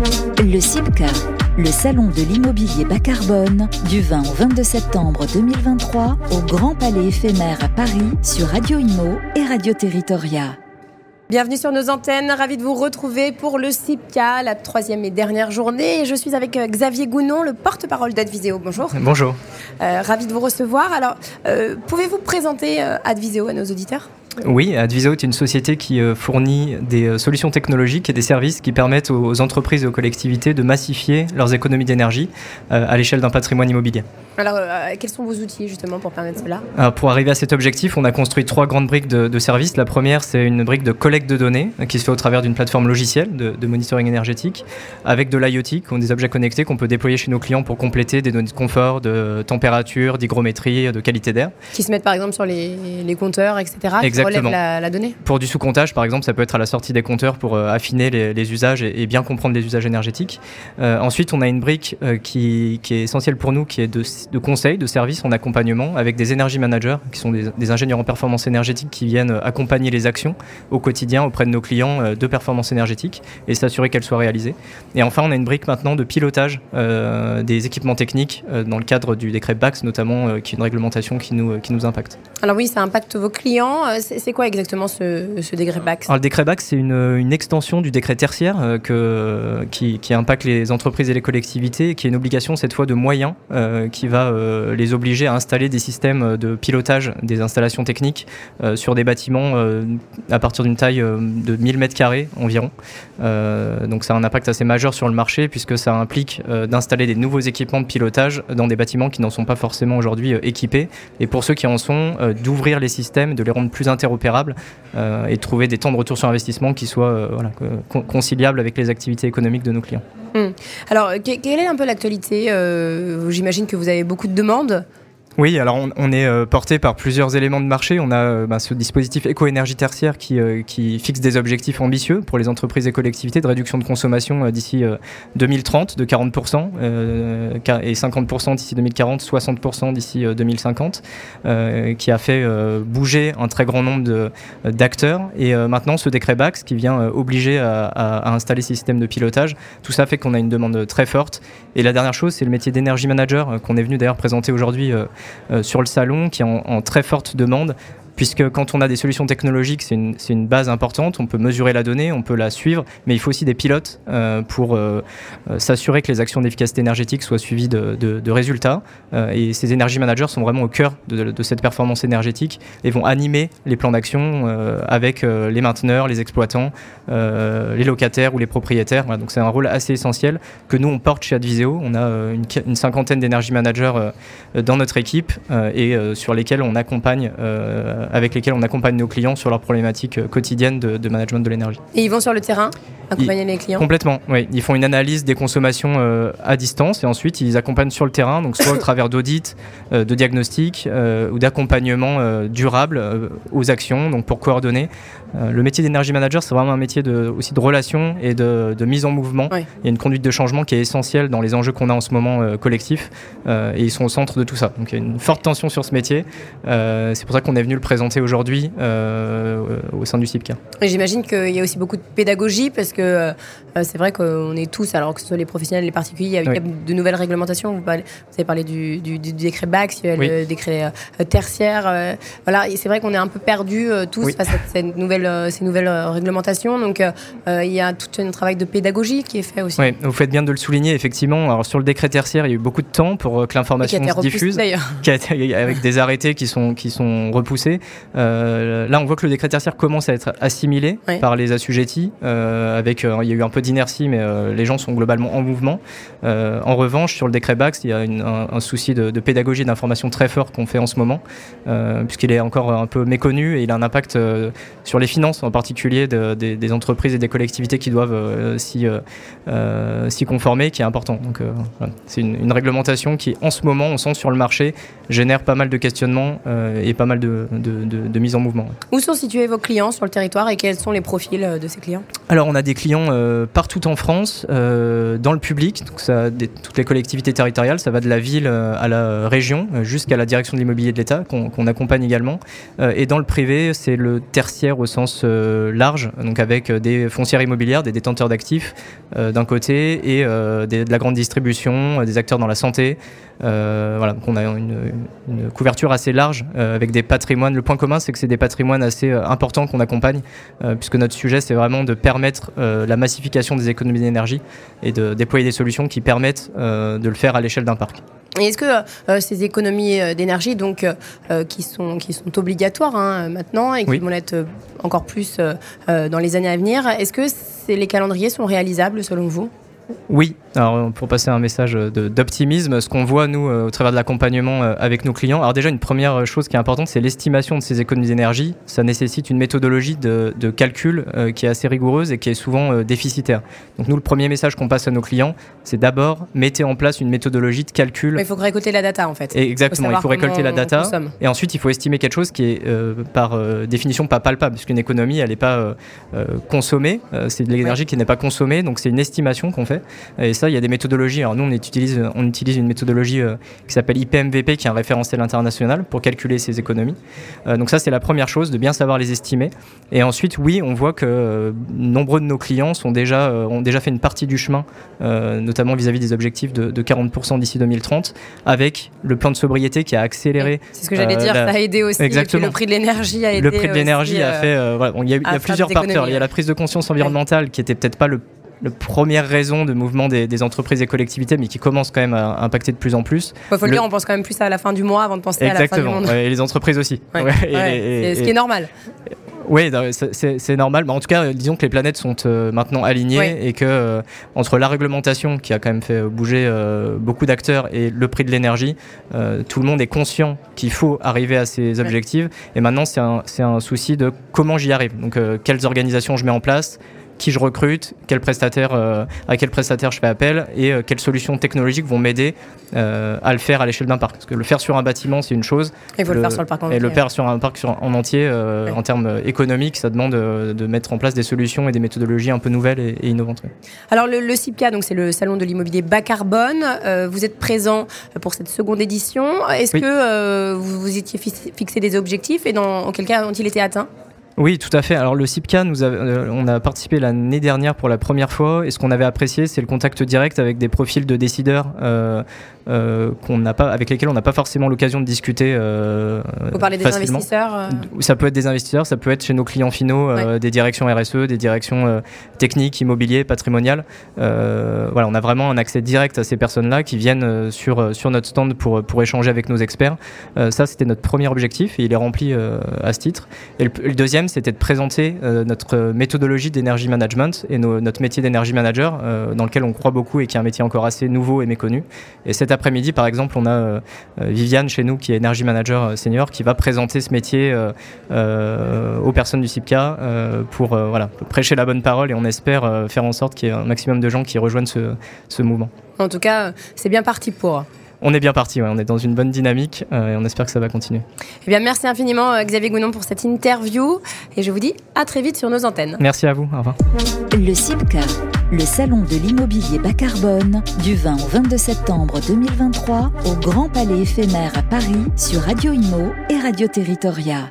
Le CIPCA, le salon de l'immobilier bas carbone, du 20 au 22 septembre 2023 au Grand Palais éphémère à Paris sur Radio Imo et Radio Territoria. Bienvenue sur nos antennes, ravi de vous retrouver pour le CIPCA, la troisième et dernière journée. je suis avec euh, Xavier Gounon, le porte-parole d'Adviseo. Bonjour. Bonjour. Euh, ravi de vous recevoir. Alors, euh, pouvez-vous présenter Adviseo à nos auditeurs? Oui, Adviseo est une société qui euh, fournit des euh, solutions technologiques et des services qui permettent aux entreprises et aux collectivités de massifier leurs économies d'énergie euh, à l'échelle d'un patrimoine immobilier. Alors, quels sont vos outils justement pour permettre cela? Pour arriver à cet objectif, on a construit trois grandes briques de, services. La première, c'est une brique de collecte de données qui se fait au travers d'une plateforme logicielle de, monitoring énergétique avec de l'IoT, des objets connectés qu'on peut déployer chez nos clients pour compléter des données de confort, de température, d'hygrométrie, de qualité d'air. Qui se mettent par exemple sur les, compteurs, etc. Exactement. La, donnée. Pour du sous-comptage, par exemple, ça peut être à la sortie des compteurs pour euh, affiner les, usages et, bien comprendre les usages énergétiques. Euh, ensuite, on a une brique euh, qui, est essentielle pour nous, qui est de, de conseil, de service en accompagnement avec des energy managers, qui sont des, ingénieurs en performance énergétique qui viennent accompagner les actions au quotidien auprès de nos clients de performance énergétique et s'assurer qu'elles soient réalisées. Et enfin, on a une brique maintenant de pilotage des équipements techniques dans le cadre du décret BAX, notamment, qui est une réglementation qui nous, qui nous impacte. Alors oui, ça impacte vos clients. C'est quoi exactement ce, décret BAX Le décret BAX, c'est une, extension du décret tertiaire euh, qui, impacte les entreprises et les collectivités, qui est une obligation cette fois de moyens euh, qui va euh, les obliger à installer des systèmes de pilotage des installations techniques sur des bâtiments à partir d'une taille de 1000 m2 environ. donc ça a un impact assez majeur sur le marché puisque ça implique d'installer des nouveaux équipements de pilotage dans des bâtiments qui n'en sont pas forcément aujourd'hui équipés. Et pour ceux qui en sont, d'ouvrir les systèmes, de les rendre plus interopérables euh, et trouver des temps de retour sur investissement qui soient euh, conciliables avec les activités économiques de nos clients. Hmm. Alors, quelle est un peu l'actualité euh, J'imagine que vous avez beaucoup de demandes. Oui, alors on, est euh, porté par plusieurs éléments de marché. On a euh, bah, ce dispositif éco-énergie tertiaire qui, euh, qui, fixe des objectifs ambitieux pour les entreprises et collectivités de réduction de consommation d'ici 2030 de 40% et 50% d'ici 2040, 60% d'ici 2050, qui a fait bouger un très grand nombre d'acteurs. Et maintenant, ce décret BAX qui vient obliger à, à, installer ces systèmes de pilotage, tout ça fait qu'on a une demande très forte. Et la dernière chose, c'est le métier d'énergie manager qu'on est venu d'ailleurs présenter aujourd'hui sur le salon qui est en très forte demande puisque quand on a des solutions technologiques, c'est une, base importante, on peut mesurer la donnée, on peut la suivre, mais il faut aussi des pilotes euh, pour euh, euh, s'assurer que les actions d'efficacité énergétique soient suivies de, résultats. et ces énergie managers sont vraiment au cœur de, cette performance énergétique et vont animer les plans d'action avec les mainteneurs, les exploitants, les locataires ou les propriétaires. donc c'est un rôle assez essentiel que nous on porte chez Adviseo. On a une, cinquantaine d'énergie managers dans notre équipe et sur lesquels on accompagne avec lesquels on accompagne nos clients sur leurs problématiques euh, quotidiennes de, management de l'énergie. Et ils vont sur le terrain accompagner les clients? Complètement, oui. Ils font une analyse des consommations euh, à distance et ensuite ils accompagnent sur le terrain, donc soit au travers d'audits, euh, de diagnostics ou d'accompagnement durable aux actions, donc pour coordonner. le métier d'énergie manager, c'est vraiment un métier de, aussi de relation et de, mise en mouvement. Il y a une conduite de changement qui est essentielle dans les enjeux qu'on a en ce moment collectifs et ils sont au centre de tout ça. Donc il y a une forte tension sur ce métier. c'est pour ça qu'on est venu le présenter aujourd'hui euh, au sein du CIPCA. J'imagine qu'il y a aussi beaucoup de pédagogie parce que euh, c'est vrai qu'on est tous, alors que ce soit les professionnels, les particuliers, il y a, de nouvelles réglementations. Vous, avez parlé du, décret BAX, il y a le décret euh, tertiaire. voilà, c'est vrai qu'on est un peu perdus tous face à ces nouvelles, ces nouvelles réglementations. Donc il y a tout un travail de pédagogie qui est fait aussi. Oui, vous faites bien de le souligner, effectivement. Alors sur le décret tertiaire, il y a eu beaucoup de temps pour que l'information se diffuse. Avec des arrêtés qui sont, qui sont repoussés. Euh, là, on voit que le décret tertiaire commence à être assimilé par les assujettis. Euh, avec, euh, il y a eu un peu d'inertie, mais les gens sont globalement en mouvement. en revanche, sur le décret BAX, il y a un, souci de, pédagogie et d'information très fort qu'on fait en ce moment, puisqu'il est encore un peu méconnu et il a un impact sur les finances, en particulier des entreprises et des collectivités qui doivent s'y conformer, qui est important. Donc, c'est une, une, réglementation qui, en ce moment, on sent sur le marché, génère pas mal de questionnements et pas mal de, de, mise en mouvement. Où sont situés vos clients sur le territoire et quels sont les profils euh, de ces clients? Alors on a des clients euh, partout en France, dans le public, donc ça, toutes les collectivités territoriales, ça va de la ville à la région, jusqu'à la direction de l'immobilier de l'État, qu'on accompagne également. et dans le privé, c'est le tertiaire au sens large, donc avec des foncières immobilières, des détenteurs d'actifs d'un côté, et de la grande distribution, des acteurs dans la santé. voilà, donc on a une, une couverture assez large avec des patrimoines. Le point commun, c'est que c'est des patrimoines assez importants qu'on accompagne, puisque notre sujet, c'est vraiment de permettre la massification des économies d'énergie et de déployer des solutions qui permettent de le faire à l'échelle d'un parc. Et est-ce que ces économies d'énergie, donc qui sont qui sont obligatoires hein, maintenant et qui vont l'être encore plus dans les années à venir, est-ce que les calendriers sont réalisables selon vous? Oui, alors pour passer un message d'optimisme, ce qu'on voit nous euh, au travers de l'accompagnement euh, avec nos clients, alors déjà une première chose qui est importante, c'est l'estimation de ces économies d'énergie. Ça nécessite une méthodologie de, calcul euh, qui est assez rigoureuse et qui est souvent déficitaire. Donc nous, le premier message qu'on passe à nos clients, c'est d'abord mettez en place une méthodologie de calcul. Mais il faut récolter la data en fait. exactement, il faut récolter la data et ensuite il faut estimer quelque chose qui est par définition pas palpable, parce qu'une économie elle n'est pas consommée, c'est de l'énergie qui n'est pas consommée, donc c'est une estimation qu'on fait. Et ça, il y a des méthodologies. Alors nous, on utilise, on utilise une méthodologie euh, qui s'appelle IPMVP, qui est un référentiel international pour calculer ces économies. Euh, donc ça, c'est la première chose, de bien savoir les estimer. Et ensuite, oui, on voit que euh, nombreux de nos clients sont déjà, ont déjà fait une partie du chemin, notamment vis-à-vis des objectifs de, 40% d'ici 2030, avec le plan de sobriété qui a accéléré. C'est ce que j'allais dire, ça a aidé aussi. Exactement. Le prix de l'énergie a aidé. Le prix de l'énergie a fait. il y a, il y a plusieurs facteurs. Il y a la prise de conscience environnementale qui était peut-être pas le la première raison de mouvement des, entreprises et collectivités, mais qui commence quand même à impacter de plus en plus. Il faut le, dire, on pense quand même plus à la fin du mois avant de penser à la fin du monde. et les entreprises aussi. ce qui est normal. Oui, c'est normal. Mais en tout cas, disons que les planètes sont euh, maintenant alignées et que euh, entre la réglementation qui a quand même fait bouger euh, beaucoup d'acteurs et le prix de l'énergie, tout le monde est conscient qu'il faut arriver à ces objectifs. Et maintenant, c'est un, un, souci de comment j'y arrive. Donc, quelles organisations je mets en place qui je recrute, quel prestataire, euh, à quel prestataire je fais appel et euh, quelles solutions technologiques vont m'aider euh, à le faire à l'échelle d'un parc. Parce que le faire sur un bâtiment, c'est une chose. Il faut le, faire sur le parc en entier. Et le faire sur un parc en entier, en termes économiques, ça demande de mettre en place des solutions et des méthodologies un peu nouvelles et, innovantes. Alors le, le CIPCA, donc c'est le salon de l'immobilier bas carbone. vous êtes présent pour cette seconde édition. Est-ce que vous, vous étiez fixé des objectifs et dans quel cas ont-ils été atteints? Oui, tout à fait. Alors le CIPCA, nous euh, on a participé l'année dernière pour la première fois et ce qu'on avait apprécié, c'est le contact direct avec des profils de décideurs euh, euh, qu'on n'a pas, avec lesquels on n'a pas forcément l'occasion de discuter. Vous parlez des investisseurs Ça peut être des investisseurs, ça peut être chez nos clients finaux, des directions RSE, des directions techniques, immobilier, patrimoniales. voilà, on a vraiment un accès direct à ces personnes-là qui viennent sur, sur notre stand pour, pour échanger avec nos experts. ça, c'était notre premier objectif et il est rempli à ce titre. Et le deuxième, c'était de présenter euh, notre méthodologie d'énergie management et notre métier d'énergie manager, euh, dans lequel on croit beaucoup et qui est un métier encore assez nouveau et méconnu. Et cet après-midi, par exemple, on a euh, Viviane chez nous, qui est énergie manager senior, qui va présenter ce métier aux personnes du CIPCA pour voilà, prêcher la bonne parole et on espère faire en sorte qu'il y ait un maximum de gens qui rejoignent ce, ce mouvement. En tout cas, c'est bien parti pour on est bien parti, on est dans une bonne dynamique euh, et on espère que ça va continuer. Eh bien, merci infiniment euh, Xavier Gounon pour cette interview et je vous dis à très vite sur nos antennes. Merci à vous, au revoir. Le CIPCA, le salon de l'immobilier bas carbone, du 20 au 22 septembre 2023 au Grand Palais éphémère à Paris sur Radio Imo et Radio Territoria.